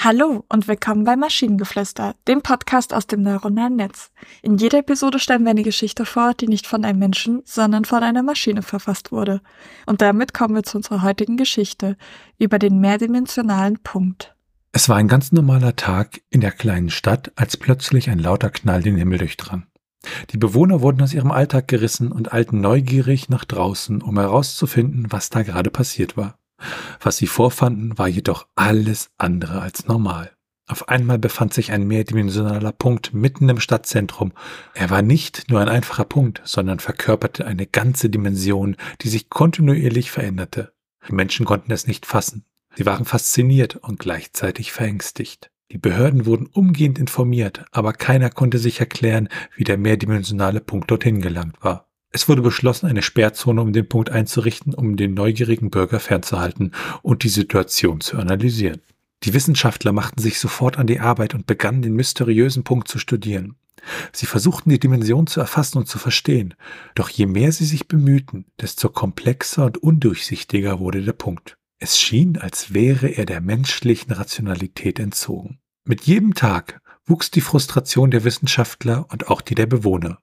Hallo und willkommen bei Maschinengeflüster, dem Podcast aus dem neuronalen Netz. In jeder Episode stellen wir eine Geschichte vor, die nicht von einem Menschen, sondern von einer Maschine verfasst wurde. Und damit kommen wir zu unserer heutigen Geschichte über den mehrdimensionalen Punkt. Es war ein ganz normaler Tag in der kleinen Stadt, als plötzlich ein lauter Knall den Himmel durchdrang. Die Bewohner wurden aus ihrem Alltag gerissen und eilten neugierig nach draußen, um herauszufinden, was da gerade passiert war. Was sie vorfanden, war jedoch alles andere als normal. Auf einmal befand sich ein mehrdimensionaler Punkt mitten im Stadtzentrum. Er war nicht nur ein einfacher Punkt, sondern verkörperte eine ganze Dimension, die sich kontinuierlich veränderte. Die Menschen konnten es nicht fassen. Sie waren fasziniert und gleichzeitig verängstigt. Die Behörden wurden umgehend informiert, aber keiner konnte sich erklären, wie der mehrdimensionale Punkt dorthin gelangt war. Es wurde beschlossen, eine Sperrzone um den Punkt einzurichten, um den neugierigen Bürger fernzuhalten und die Situation zu analysieren. Die Wissenschaftler machten sich sofort an die Arbeit und begannen den mysteriösen Punkt zu studieren. Sie versuchten die Dimension zu erfassen und zu verstehen, doch je mehr sie sich bemühten, desto komplexer und undurchsichtiger wurde der Punkt. Es schien, als wäre er der menschlichen Rationalität entzogen. Mit jedem Tag wuchs die Frustration der Wissenschaftler und auch die der Bewohner.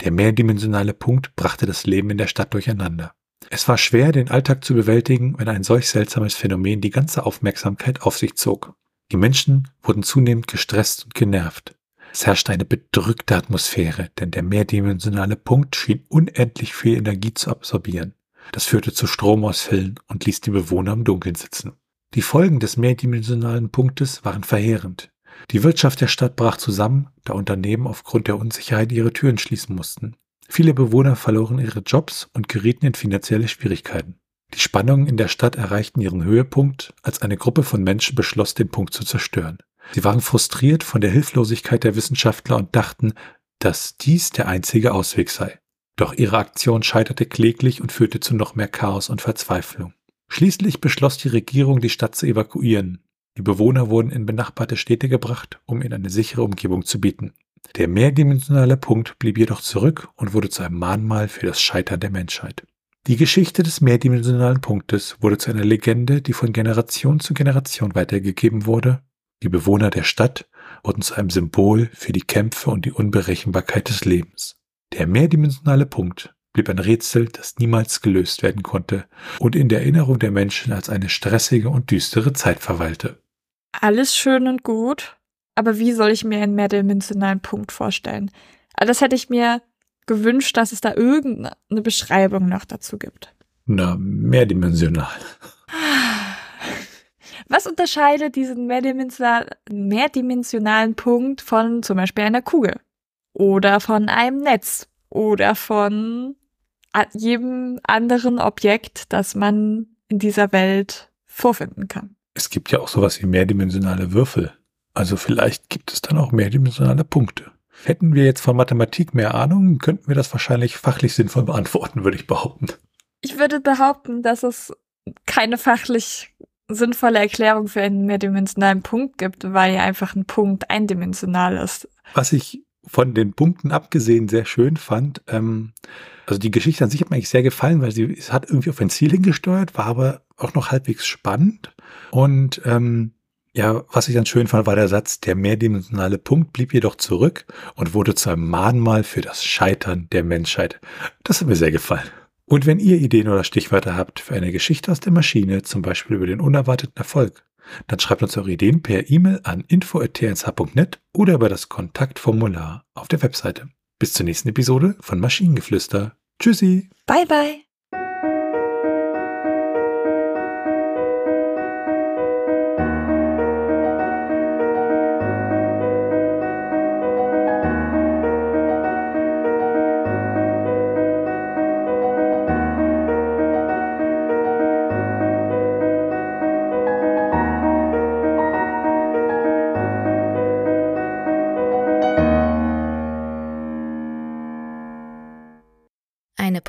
Der mehrdimensionale Punkt brachte das Leben in der Stadt durcheinander. Es war schwer, den Alltag zu bewältigen, wenn ein solch seltsames Phänomen die ganze Aufmerksamkeit auf sich zog. Die Menschen wurden zunehmend gestresst und genervt. Es herrschte eine bedrückte Atmosphäre, denn der mehrdimensionale Punkt schien unendlich viel Energie zu absorbieren. Das führte zu Stromausfällen und ließ die Bewohner im Dunkeln sitzen. Die Folgen des mehrdimensionalen Punktes waren verheerend. Die Wirtschaft der Stadt brach zusammen, da Unternehmen aufgrund der Unsicherheit ihre Türen schließen mussten. Viele Bewohner verloren ihre Jobs und gerieten in finanzielle Schwierigkeiten. Die Spannungen in der Stadt erreichten ihren Höhepunkt, als eine Gruppe von Menschen beschloss, den Punkt zu zerstören. Sie waren frustriert von der Hilflosigkeit der Wissenschaftler und dachten, dass dies der einzige Ausweg sei. Doch ihre Aktion scheiterte kläglich und führte zu noch mehr Chaos und Verzweiflung. Schließlich beschloss die Regierung, die Stadt zu evakuieren. Die Bewohner wurden in benachbarte Städte gebracht, um ihnen eine sichere Umgebung zu bieten. Der mehrdimensionale Punkt blieb jedoch zurück und wurde zu einem Mahnmal für das Scheitern der Menschheit. Die Geschichte des mehrdimensionalen Punktes wurde zu einer Legende, die von Generation zu Generation weitergegeben wurde. Die Bewohner der Stadt wurden zu einem Symbol für die Kämpfe und die Unberechenbarkeit des Lebens. Der mehrdimensionale Punkt blieb ein Rätsel, das niemals gelöst werden konnte und in der Erinnerung der Menschen als eine stressige und düstere Zeit verweilte. Alles schön und gut, aber wie soll ich mir einen mehrdimensionalen Punkt vorstellen? Also das hätte ich mir gewünscht, dass es da irgendeine Beschreibung noch dazu gibt. Na, mehrdimensional. Was unterscheidet diesen mehrdimensional, mehrdimensionalen Punkt von zum Beispiel einer Kugel? Oder von einem Netz? Oder von jedem anderen Objekt, das man in dieser Welt vorfinden kann? Es gibt ja auch sowas wie mehrdimensionale Würfel. Also vielleicht gibt es dann auch mehrdimensionale Punkte. Hätten wir jetzt von Mathematik mehr Ahnung, könnten wir das wahrscheinlich fachlich sinnvoll beantworten, würde ich behaupten. Ich würde behaupten, dass es keine fachlich sinnvolle Erklärung für einen mehrdimensionalen Punkt gibt, weil ja einfach ein Punkt eindimensional ist. Was ich von den Punkten abgesehen sehr schön fand, ähm, also die Geschichte an sich hat mir eigentlich sehr gefallen, weil sie es hat irgendwie auf ein Ziel hingesteuert, war aber auch noch halbwegs spannend. Und ähm, ja, was ich dann schön fand, war der Satz, der mehrdimensionale Punkt blieb jedoch zurück und wurde zu einem Mahnmal für das Scheitern der Menschheit. Das hat mir sehr gefallen. Und wenn ihr Ideen oder Stichwörter habt für eine Geschichte aus der Maschine, zum Beispiel über den unerwarteten Erfolg, dann schreibt uns eure Ideen per E-Mail an info.tnsh.net oder über das Kontaktformular auf der Webseite. Bis zur nächsten Episode von Maschinengeflüster. Tschüssi. Bye bye.